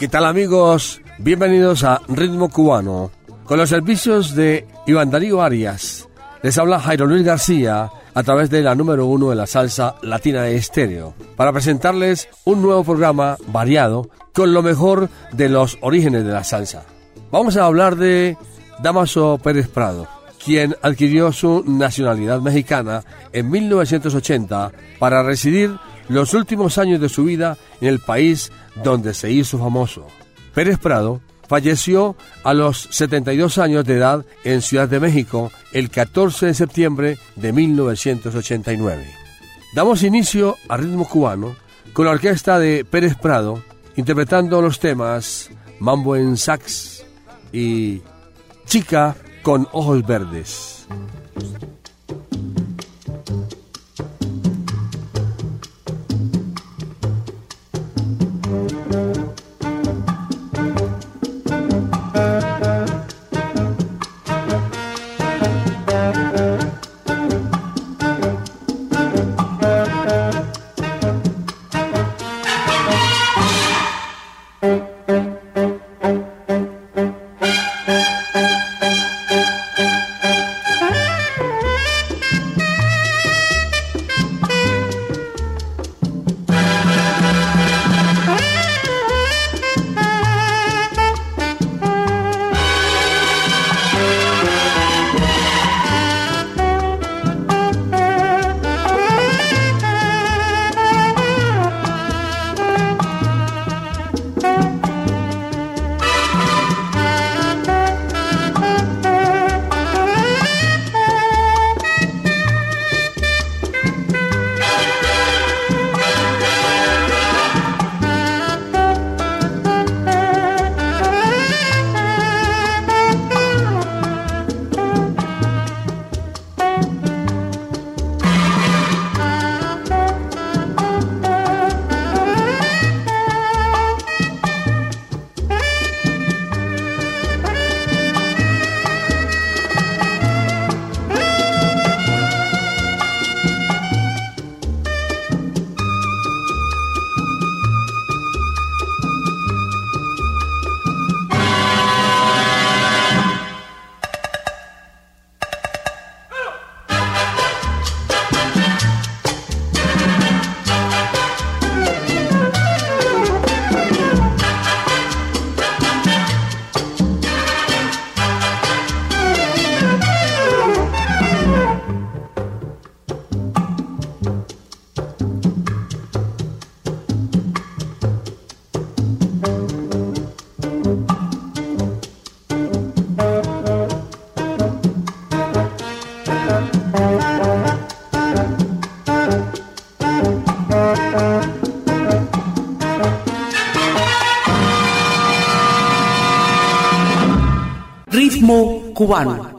¿Qué tal amigos? Bienvenidos a Ritmo Cubano. Con los servicios de Iván Darío Arias, les habla Jairo Luis García a través de la número uno de la salsa latina de estéreo, para presentarles un nuevo programa variado con lo mejor de los orígenes de la salsa. Vamos a hablar de Damaso Pérez Prado, quien adquirió su nacionalidad mexicana en 1980 para residir los últimos años de su vida en el país donde se hizo famoso. Pérez Prado falleció a los 72 años de edad en Ciudad de México el 14 de septiembre de 1989. Damos inicio a ritmo cubano con la orquesta de Pérez Prado interpretando los temas Mambo en Sax y Chica con Ojos Verdes. Ritmo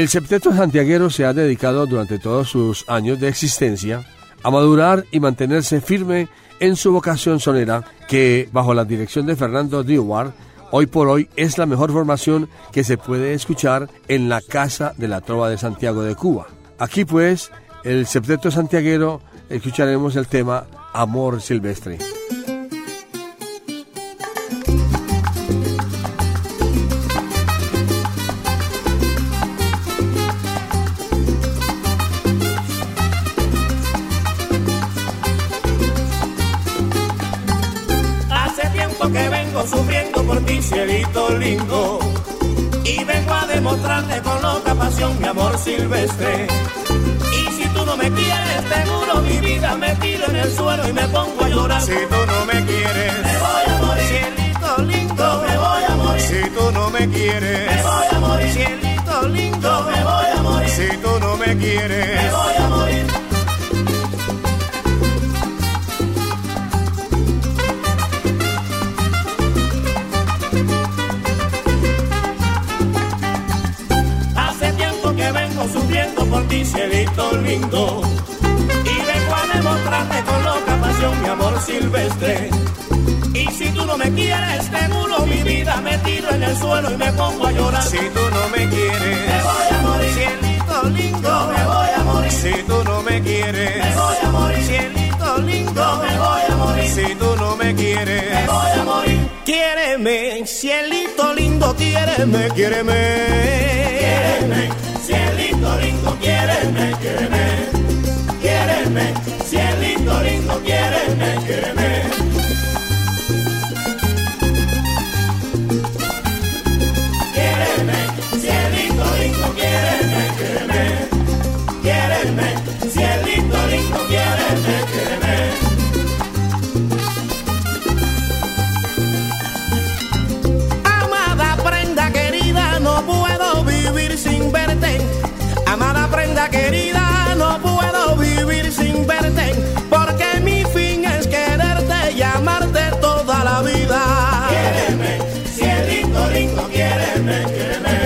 El septeto santiaguero se ha dedicado durante todos sus años de existencia a madurar y mantenerse firme en su vocación sonera, que bajo la dirección de Fernando Dewar, hoy por hoy es la mejor formación que se puede escuchar en la Casa de la Trova de Santiago de Cuba. Aquí pues, el septeto santiaguero, escucharemos el tema Amor Silvestre. Silvestre. Y si tú no me quieres, seguro mi vida me tiro en el suelo y me pongo a llorar. Si tú no me quieres, me voy a morir. Cielito lindo, me voy a morir. Si tú no me quieres, me voy lindo. Y vengo a demostrarte con loca pasión mi amor silvestre. Y si tú no me quieres, seguro mi vida me tiro en el suelo y me pongo a llorar. Si tú no me quieres, me voy a morir. Cielito lindo, me voy a morir. Si tú no me quieres, me voy a morir. Cielito lindo, me voy a morir. Si tú no me quieres, me voy a morir. Quiéreme, cielito lindo, quiéreme, quiéreme. Quiéreme quiéreme, quiéreme, quiéreme, querida, no puedo vivir sin verte, porque mi fin es quererte y amarte toda la vida. Quiéreme, cielito lindo, quiéreme, quiéreme,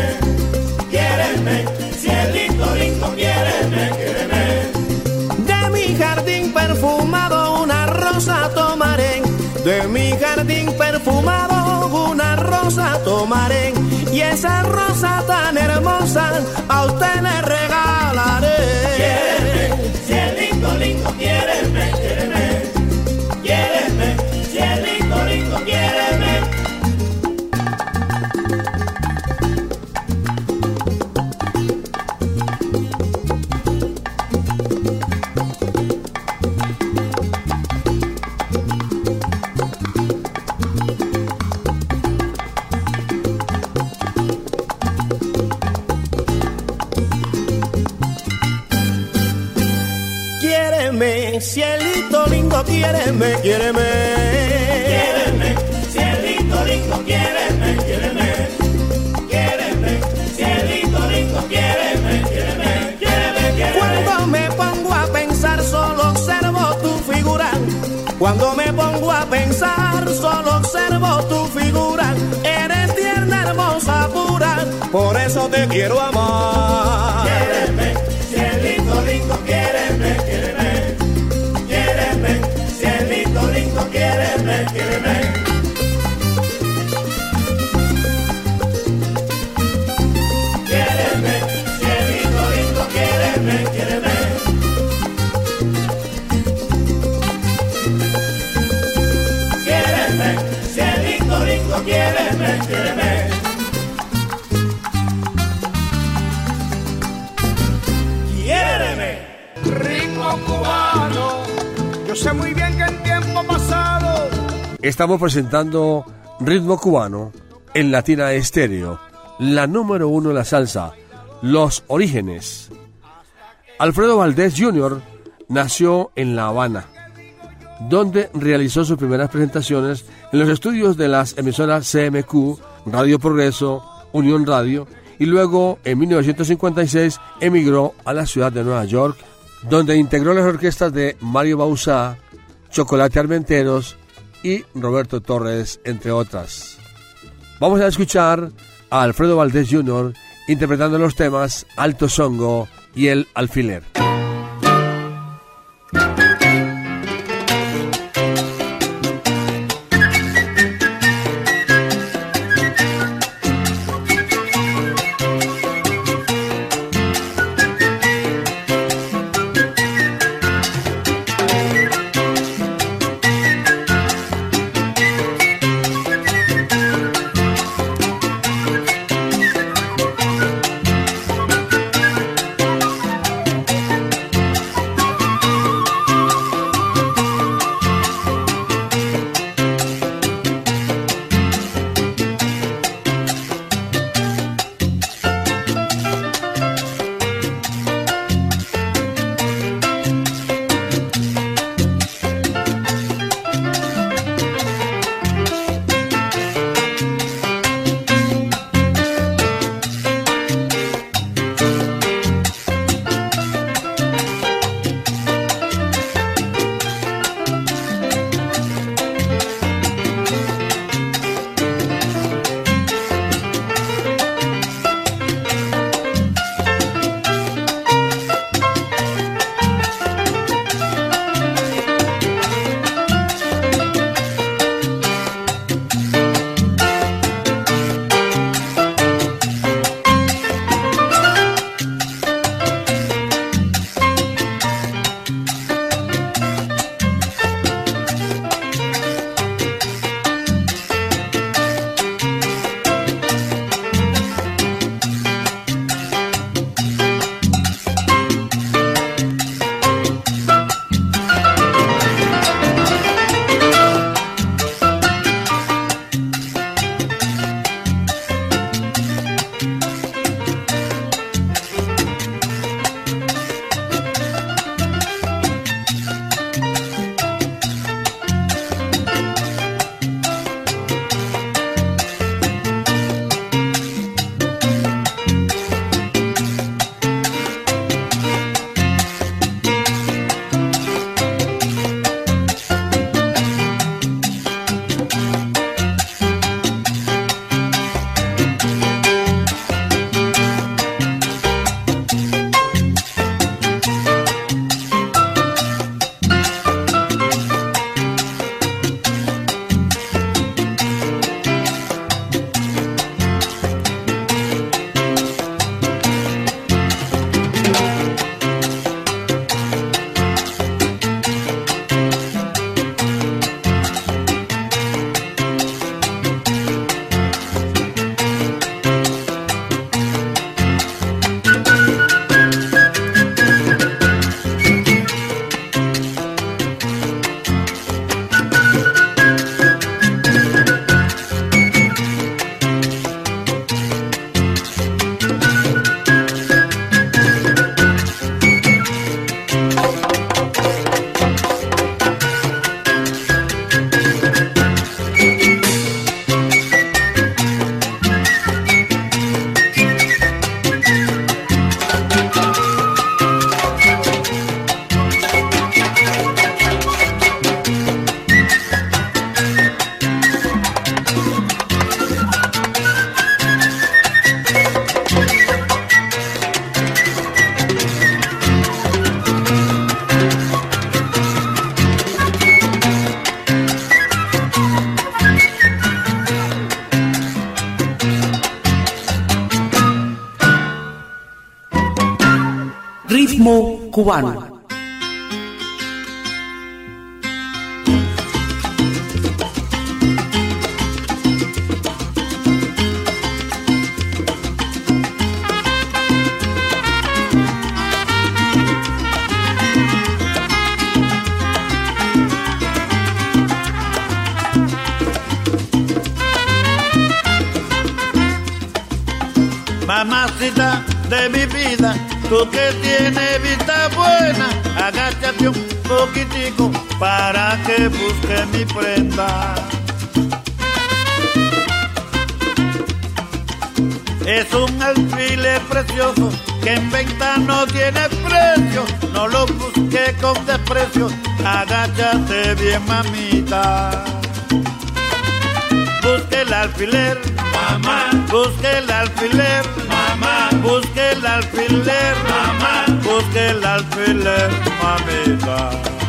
quiéreme, cielito lindo, quiéreme, quiéreme. De mi jardín perfumado una rosa tomaré, de mi jardín perfumado una tomaré y esa rosa tan hermosa a usted le regalaré. Tu figura. Eres tierna, hermosa, pura, por eso te quiero amar. Quiéreme, cielito lindo, quiéreme, quiéreme. Quiéreme, cielito lindo, quiéreme, quiéreme. Quiéreme, Estamos presentando Ritmo Cubano en Latina Estéreo, la número uno en la salsa, Los Orígenes. Alfredo Valdés Jr. nació en La Habana, donde realizó sus primeras presentaciones en los estudios de las emisoras CMQ, Radio Progreso, Unión Radio, y luego en 1956 emigró a la ciudad de Nueva York, donde integró las orquestas de Mario Bauzá, Chocolate Armenteros y Roberto Torres, entre otras. Vamos a escuchar a Alfredo Valdés Jr. interpretando los temas Alto Songo y El Alfiler. Cubano. Vida, tú que tienes vista buena, agáchate un poquitico para que busque mi prenda. Es un alfiler precioso que en venta no tiene precio, no lo busque con desprecio, agáchate bien mamita. Alfiler, mamá, busque el alfiler, mamá, busque el alfiler, mamá, busque el alfiler, mamita.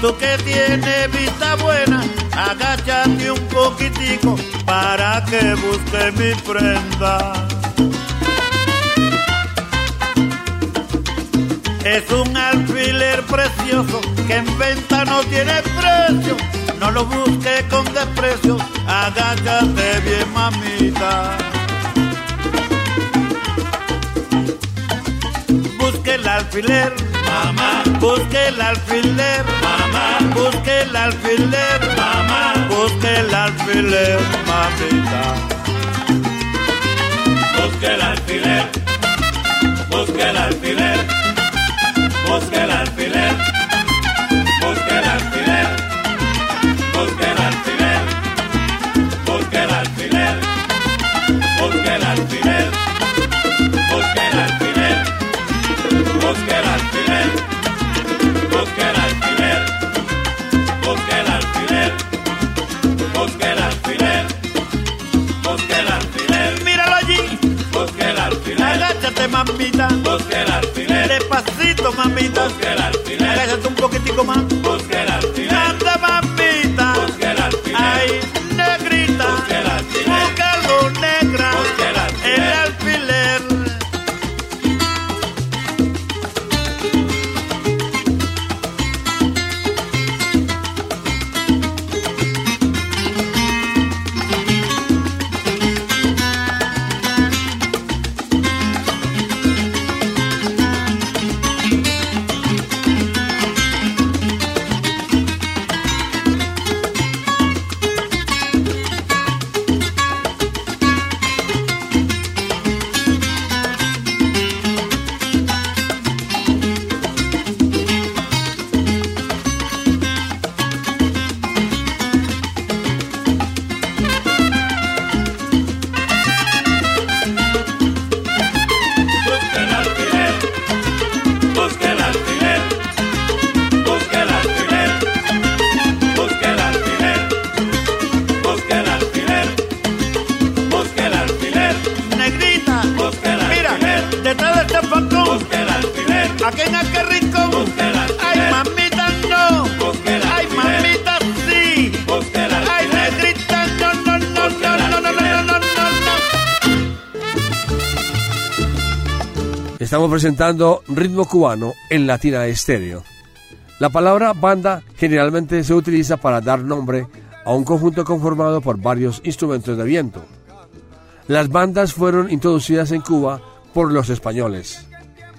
Tú que tienes vista buena, agáchate un poquitico para que busque mi prenda. Es un alfiler precioso que en venta no tiene precio. No lo busque con desprecio, agáchate bien mamita. Alfiler, mamá, busque el alfiler, mamá, busque el alfiler, mamá, busque el alfiler, mamita. busque el alfiler, busque el alfiler, busque el alfiler, agáchate mamita, busque el alfiler, despacito mamita, busque el alfiler, agáchate un poquitico más. Presentando ritmo cubano en Latina Estéreo. La palabra banda generalmente se utiliza para dar nombre a un conjunto conformado por varios instrumentos de viento. Las bandas fueron introducidas en Cuba por los españoles.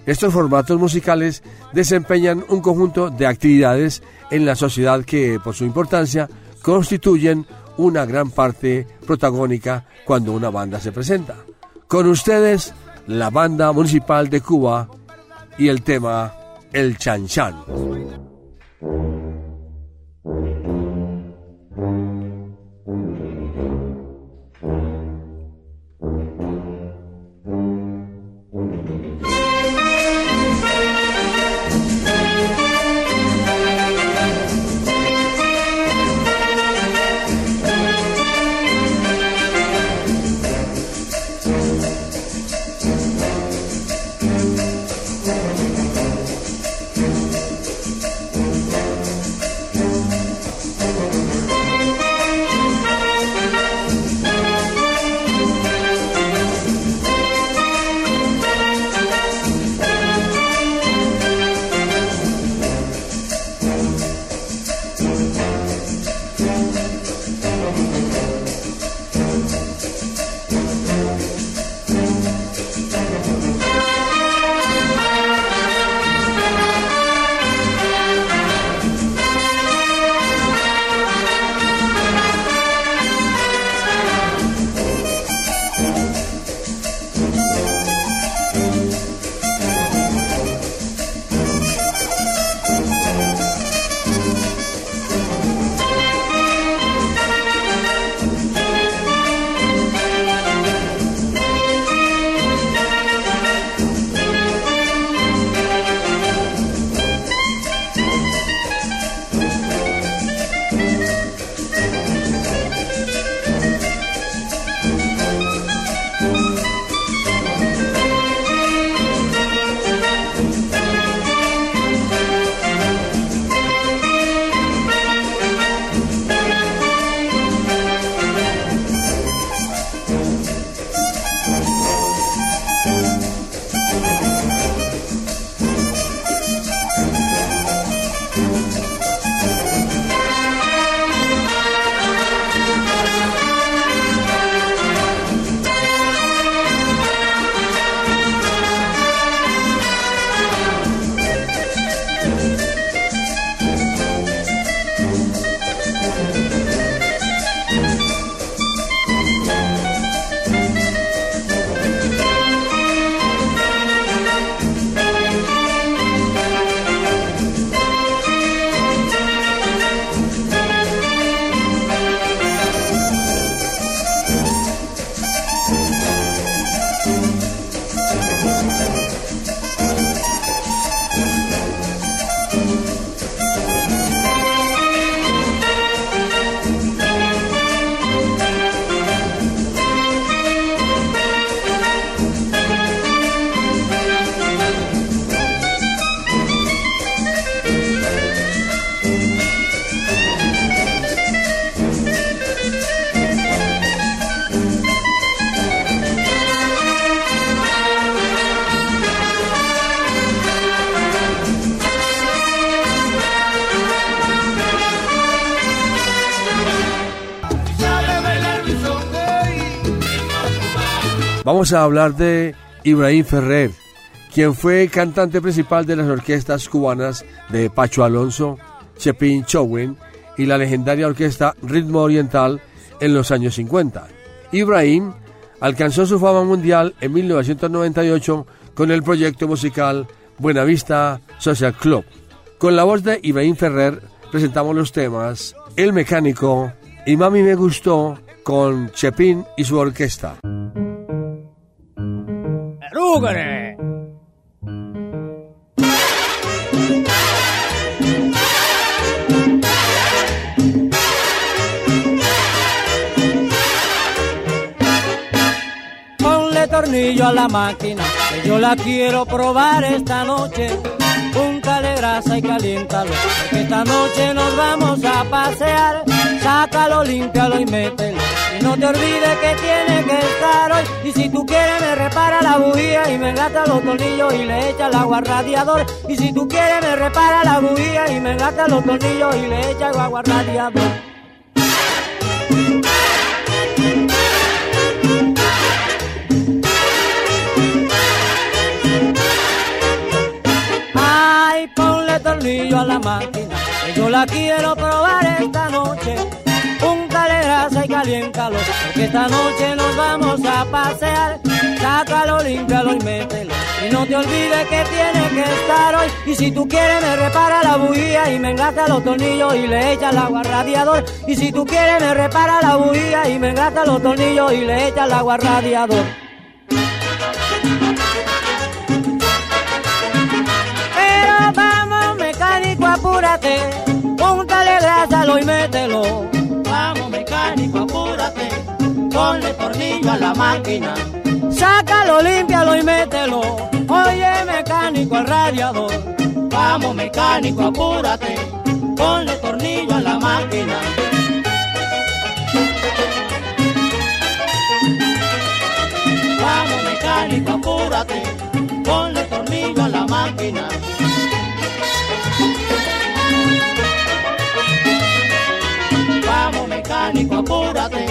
Estos formatos musicales desempeñan un conjunto de actividades en la sociedad que, por su importancia, constituyen una gran parte protagónica cuando una banda se presenta. Con ustedes, la Banda Municipal de Cuba y el tema El Chan Chan. Vamos a hablar de Ibrahim Ferrer, quien fue cantante principal de las orquestas cubanas de Pacho Alonso, Chepin Chowen y la legendaria orquesta Ritmo Oriental en los años 50. Ibrahim alcanzó su fama mundial en 1998 con el proyecto musical Buenavista Social Club. Con la voz de Ibrahim Ferrer presentamos los temas El Mecánico y Mami Me Gustó con Chepin y su orquesta. Ponle tornillo a la máquina, que yo la quiero probar esta noche. Púntale grasa y caliéntalo, porque esta noche nos vamos a pasear. Sácalo, límpialo y mételo no te olvides que tiene que estar hoy. Y si tú quieres, me repara la bujía y me gasta los tornillos y le echa el agua al radiador. Y si tú quieres, me repara la bujía y me gasta los tornillos y le echa el agua al radiador. Ay, ponle tornillo a la máquina, que yo la quiero probar esta noche grasa y caliéntalo, porque esta noche nos vamos a pasear. Sácalo, límpialo y mételo, y no te olvides que tiene que estar hoy. Y si tú quieres me repara la bujía y me engata los tornillos y le echa el agua radiador. Y si tú quieres me repara la bujía y me engata los tornillos y le echa el agua radiador. Pero vamos mecánico, apúrate, póntale grasa, y mételo mecánico, apúrate, ponle tornillo a la máquina. Sácalo, límpialo y mételo. Oye, mecánico al radiador. Vamos, mecánico, apúrate, ponle tornillo a la máquina. Vamos, mecánico, apúrate, ponle tornillo a la máquina. Mecánico, apúrate,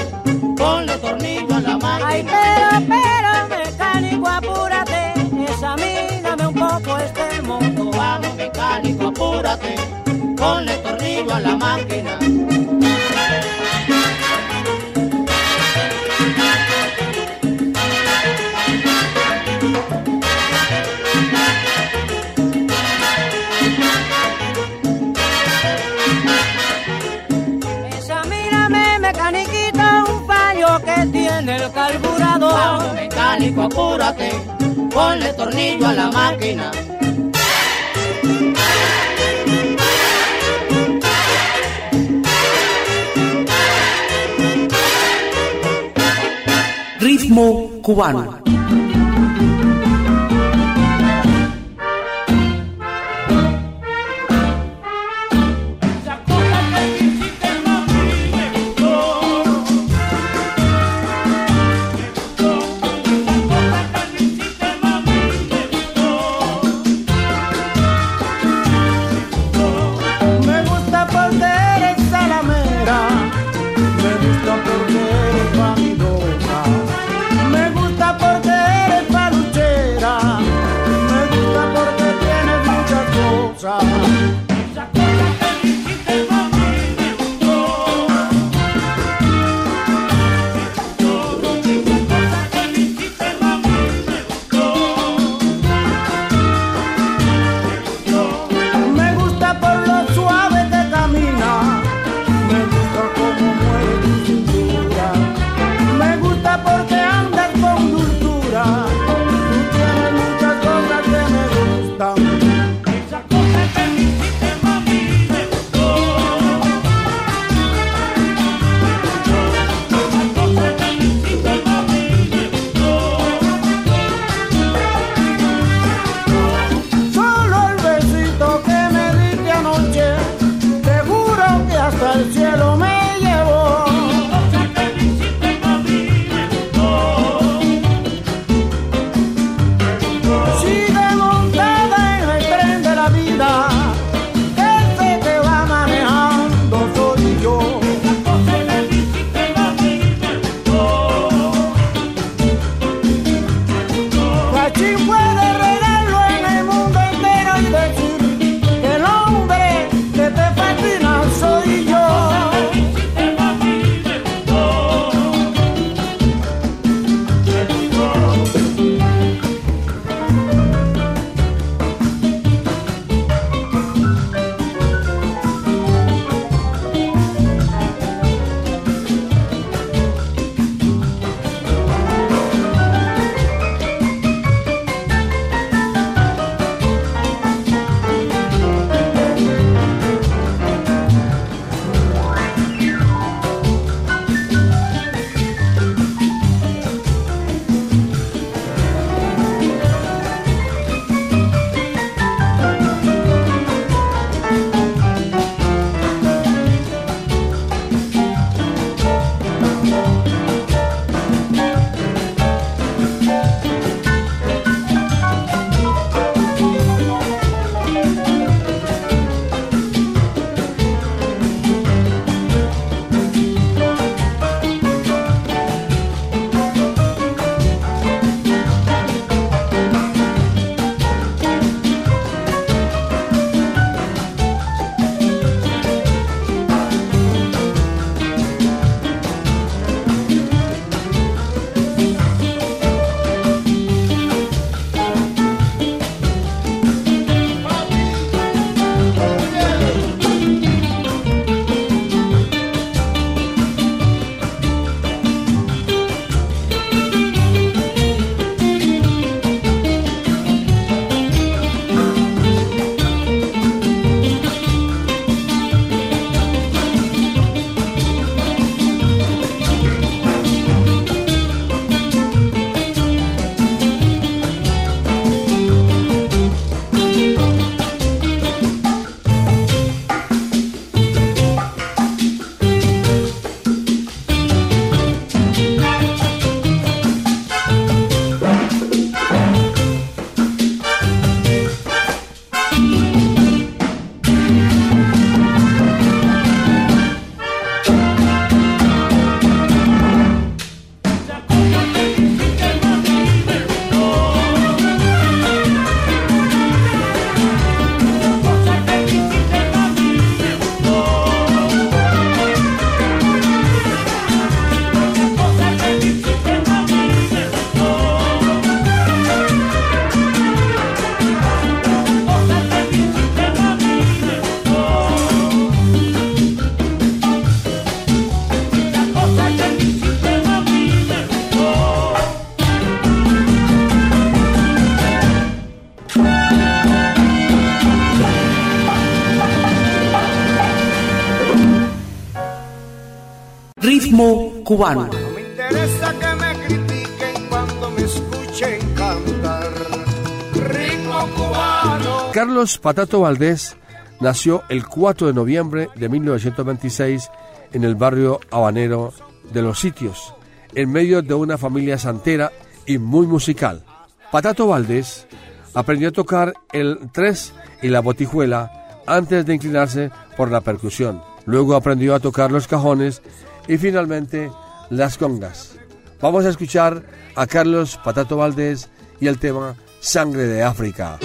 ponle tornillo a la máquina. Ay, pero, pero, mecánico, apúrate, examíname un poco este moto. Vamos, mecánico, apúrate, ponle tornillo a la máquina. Mecánico, apúrate, ponle tornillo a la máquina. Ritmo cubano. Cubano. No me interesa que me critiquen cuando me escuchen cantar. Ritmo cubano. Carlos Patato Valdés nació el 4 de noviembre de 1926 en el barrio habanero de Los Sitios, en medio de una familia santera y muy musical. Patato Valdés aprendió a tocar el tres y la botijuela antes de inclinarse por la percusión. Luego aprendió a tocar los cajones y finalmente las congas. Vamos a escuchar a Carlos Patato Valdés y el tema Sangre de África.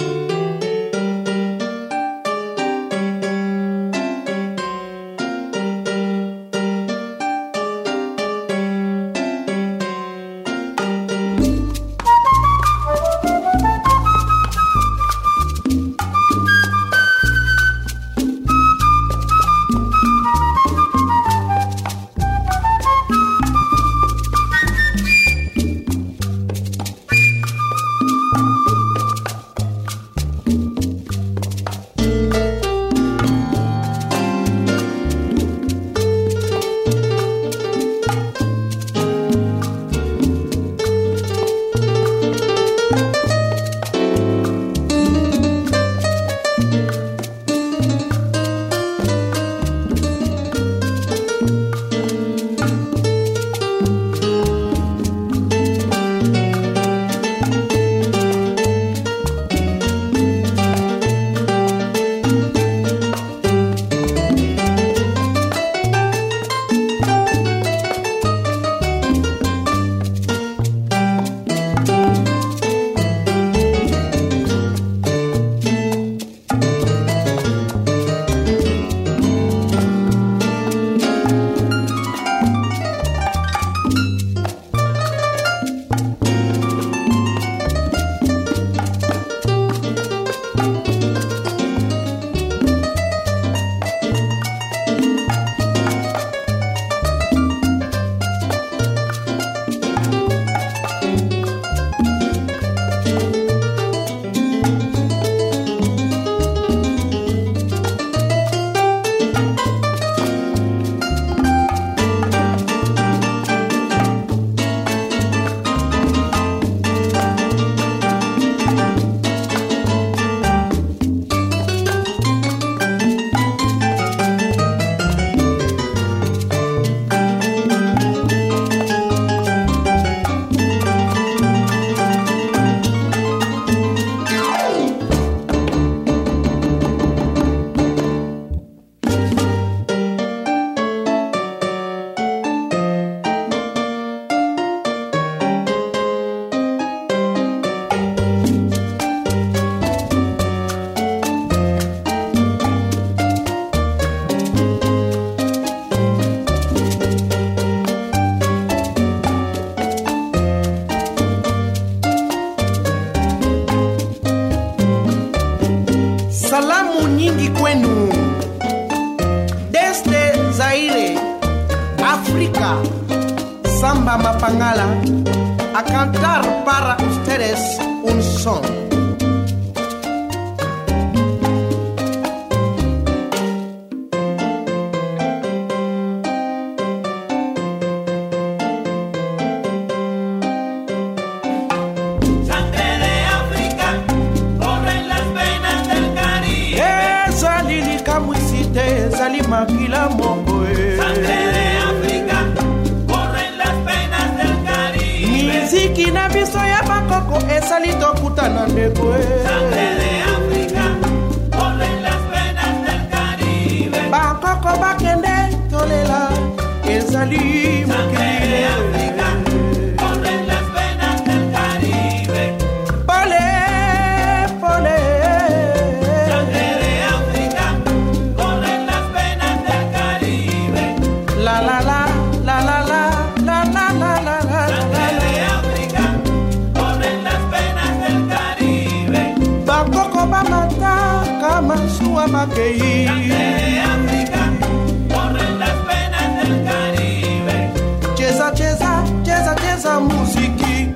Muziki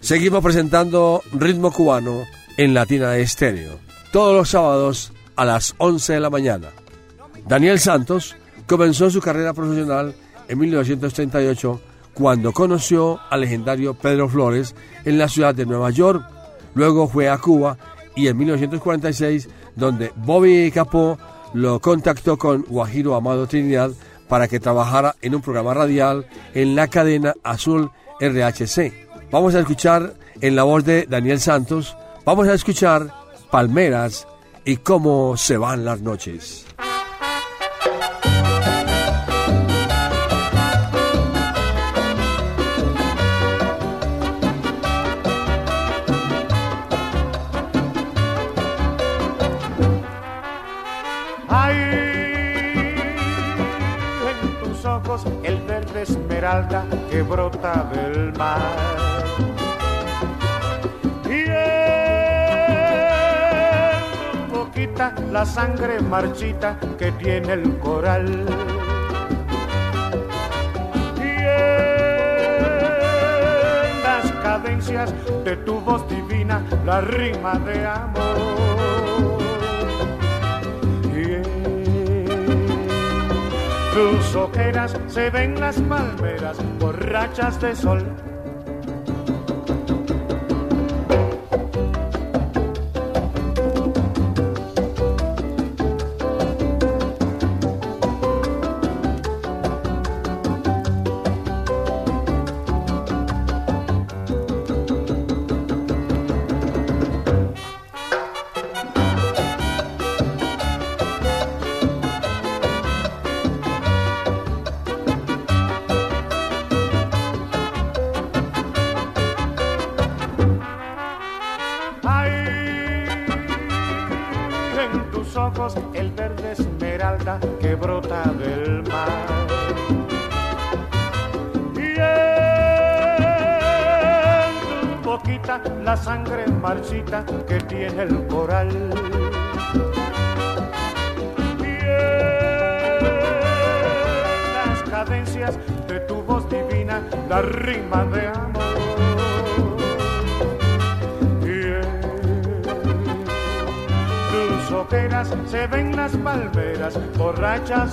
Seguimos presentando Ritmo Cubano en Latina Estéreo. todos los sábados a las 11 de la mañana. Daniel Santos comenzó su carrera profesional en 1938 cuando conoció al legendario Pedro Flores en la ciudad de Nueva York. Luego fue a Cuba y en 1946 donde Bobby Capó lo contactó con Guajiro Amado Trinidad para que trabajara en un programa radial en la cadena Azul RHC. Vamos a escuchar en la voz de Daniel Santos, vamos a escuchar Palmeras y cómo se van las noches. Que brota del mar. Y en poquita la sangre marchita que tiene el coral. Y en las cadencias de tu voz divina la rima de amor. Tus ojeras se ven las palmeras borrachas de sol.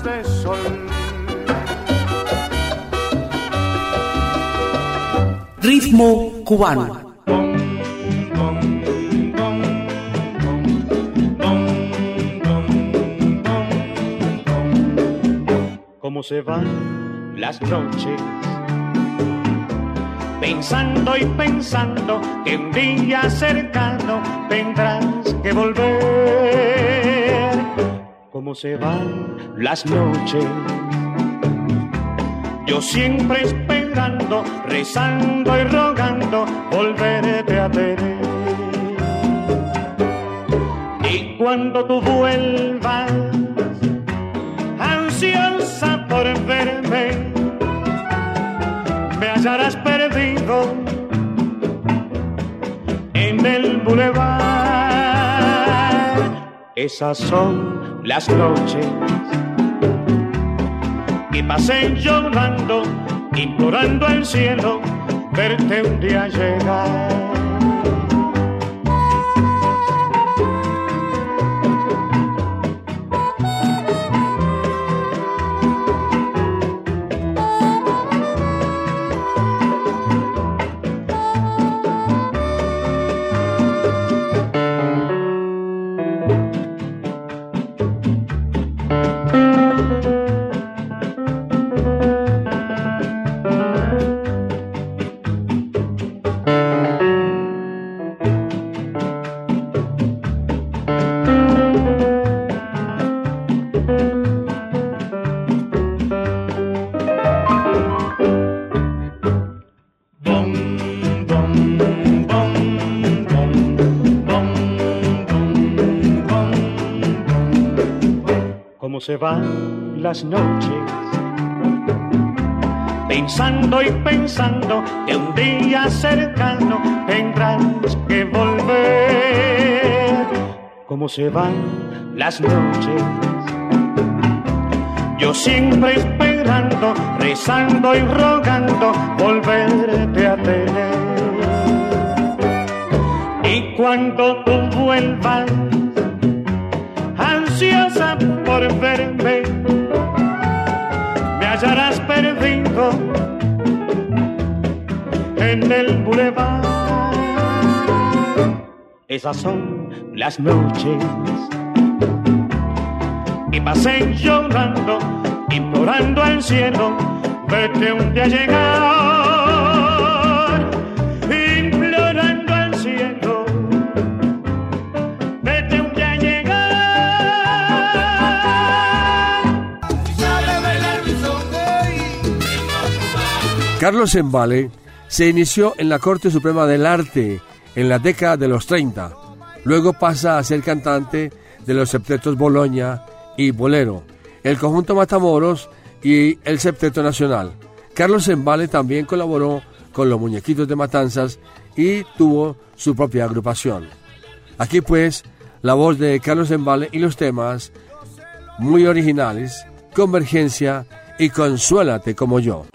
De sol. Ritmo cubano. se van las noches. Pensando y pensando que un día cercano tendrás que volver. Como se van las noches. Yo siempre esperando, rezando y rogando volverte a tener. Y cuando tú vuelvas, ansiosa por verme, me hallarás perdido en el bulevar. Esas son las noches que pasé llorando, implorando al cielo verte un día llegar. Se van las noches, pensando y pensando que un día cercano tendrás que volver. Como se van las noches, yo siempre esperando, rezando y rogando volverte a tener. Y cuando tú vuelvas, ansiosa por verme, me hallarás perdido en el bulevar. Esas son las noches y pasé llorando, implorando al cielo, vete un día llegar, Carlos Embale se inició en la Corte Suprema del Arte en la década de los 30. Luego pasa a ser cantante de los septetos Boloña y Bolero, el conjunto Matamoros y el Septeto Nacional. Carlos Embale también colaboró con los Muñequitos de Matanzas y tuvo su propia agrupación. Aquí pues la voz de Carlos Embale y los temas muy originales, Convergencia y Consuélate como yo.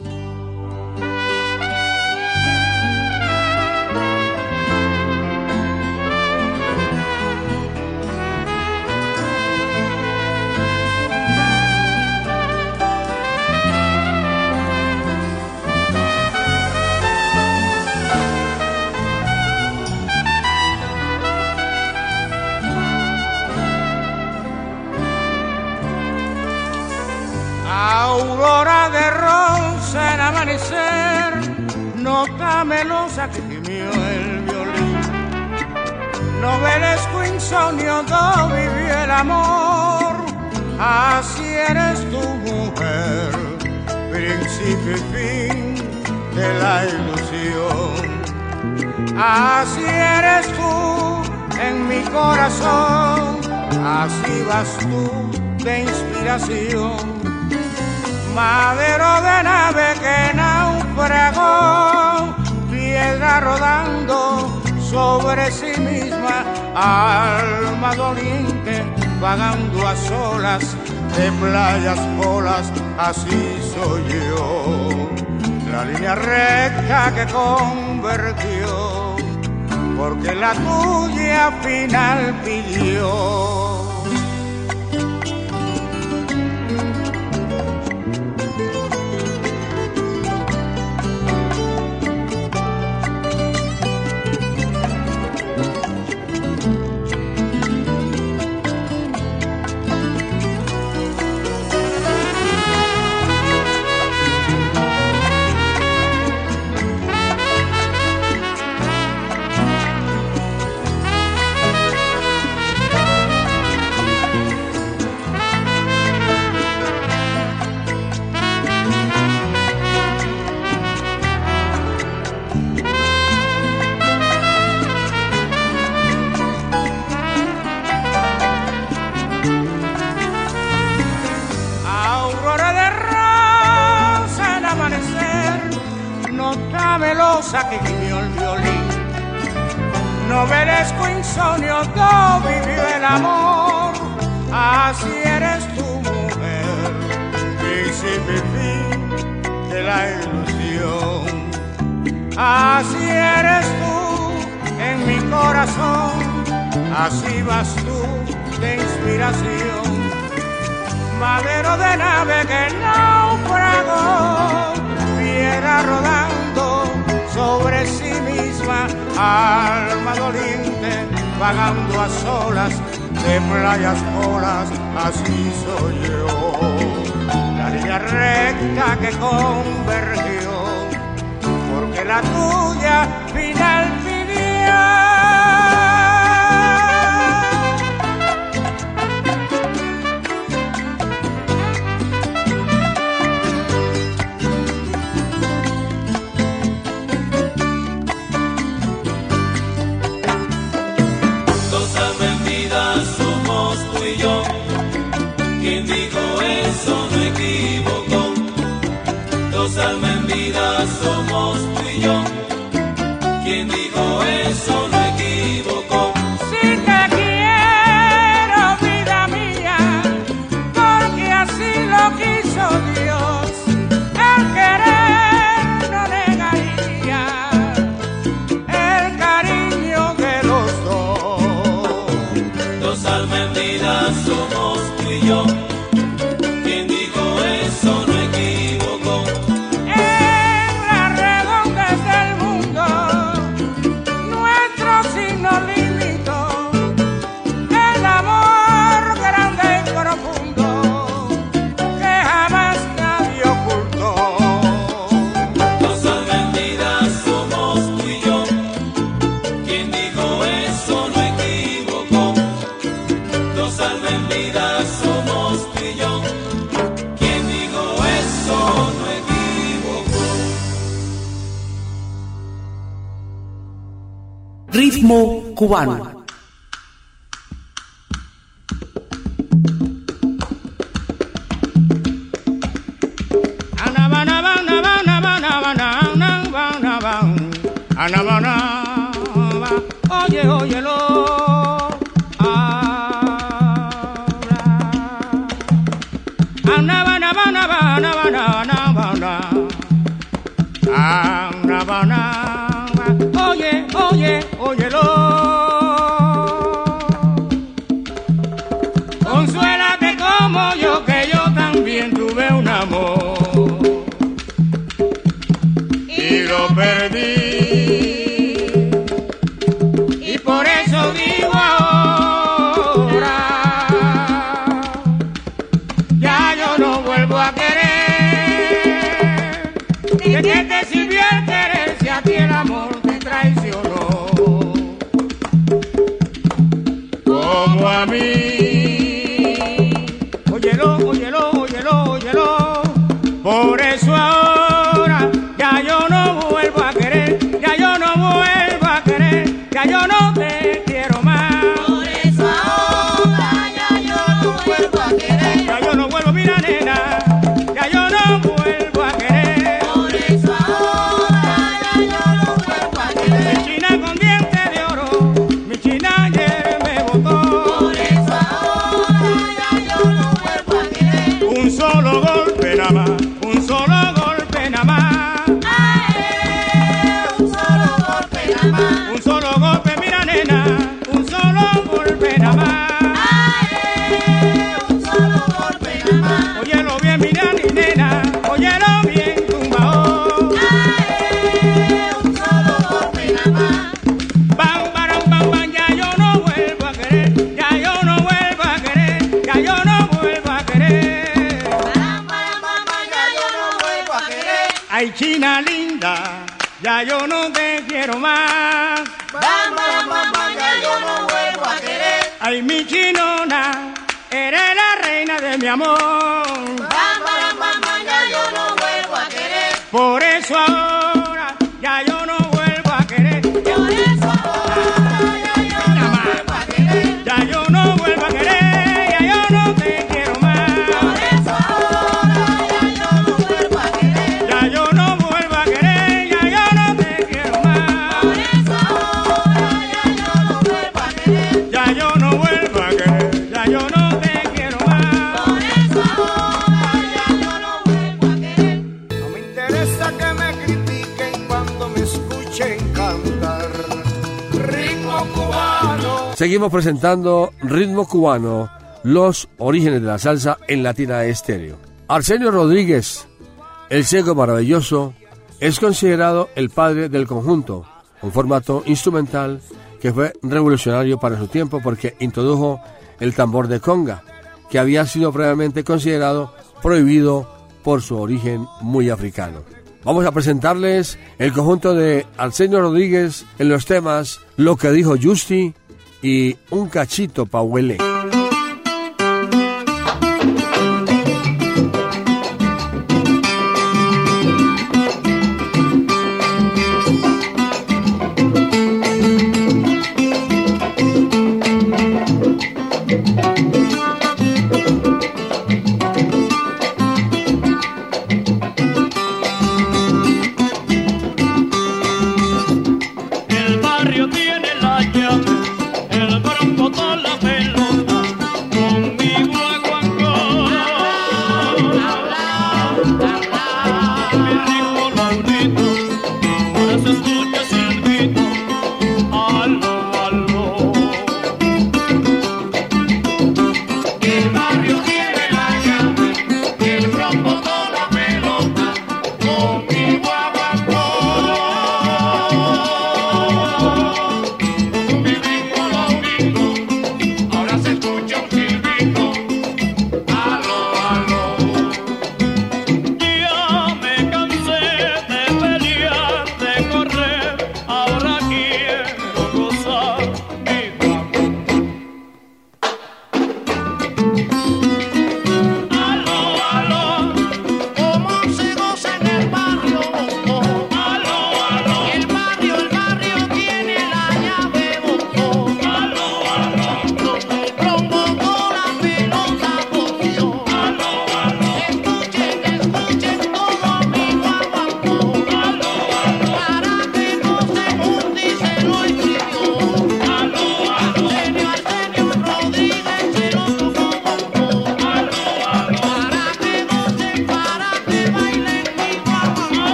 Amanecer, nota melosa que gimió el violín. Novelesco insomnio do vivió el amor, así eres tu mujer, principio y fin de la ilusión. Así eres tú en mi corazón, así vas tú de inspiración madero de nave que naufragó, piedra rodando sobre sí misma, alma doliente vagando a solas de playas polas, así soy yo. La línea recta que convertió, porque la tuya final pidió. Aurora de rosa en amanecer, nota melosa que gimió el violín. Novelesco insomnio do vivió el amor, así eres tu mujer, y de la ilusión. Así eres tú en mi corazón, así vas tú de inspiración madero de nave que naufragó, piedra rodando sobre sí misma, alma doliente vagando a solas de playas olas, así soy yo. La línea recta que convergió, porque la tuya final pidió. one. Seguimos presentando Ritmo Cubano, los orígenes de la salsa en Latina Estéreo. Arsenio Rodríguez, el ciego maravilloso, es considerado el padre del conjunto, un formato instrumental que fue revolucionario para su tiempo porque introdujo el tambor de conga, que había sido previamente considerado prohibido por su origen muy africano vamos a presentarles el conjunto de Arsenio Rodríguez en los temas Lo que dijo Justi y Un cachito pa' huele.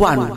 Cubano.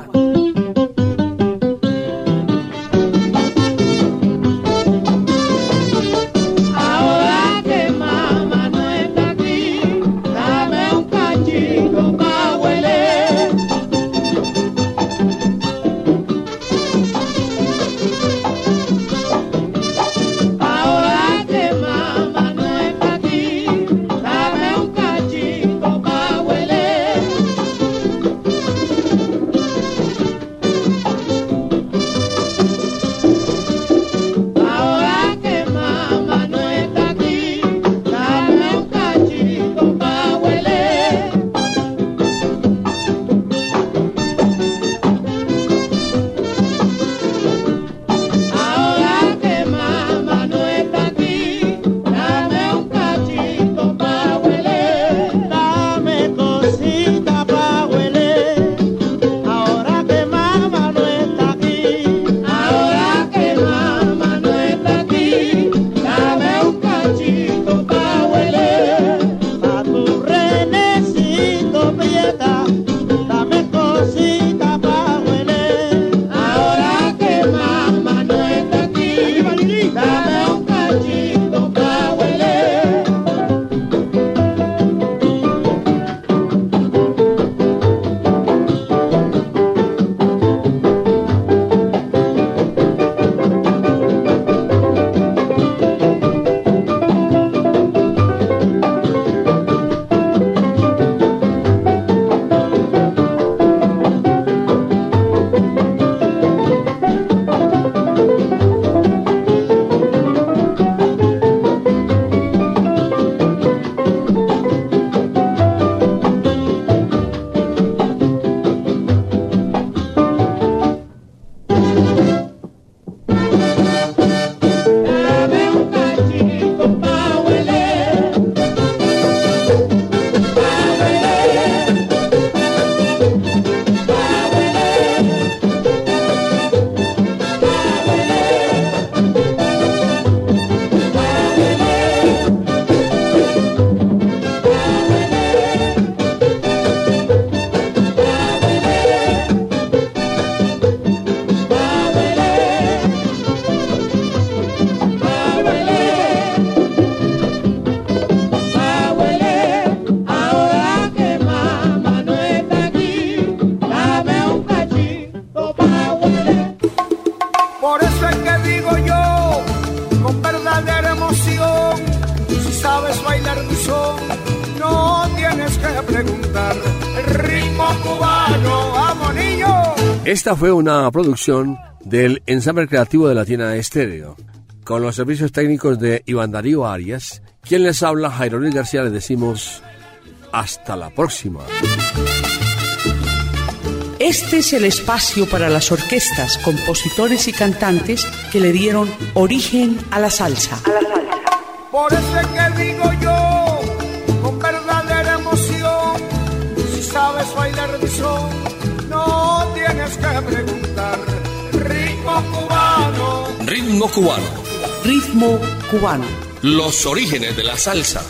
Esta fue una producción del ensamble creativo de Latina Estéreo, con los servicios técnicos de Iván Darío Arias. Quien les habla, Jairo Luis García, les decimos hasta la próxima. Este es el espacio para las orquestas, compositores y cantantes que le dieron origen a la salsa. Por eso es que digo yo, con verdadera emoción, si sabes bailar Ritmo cubano. Ritmo cubano. Los orígenes de la salsa.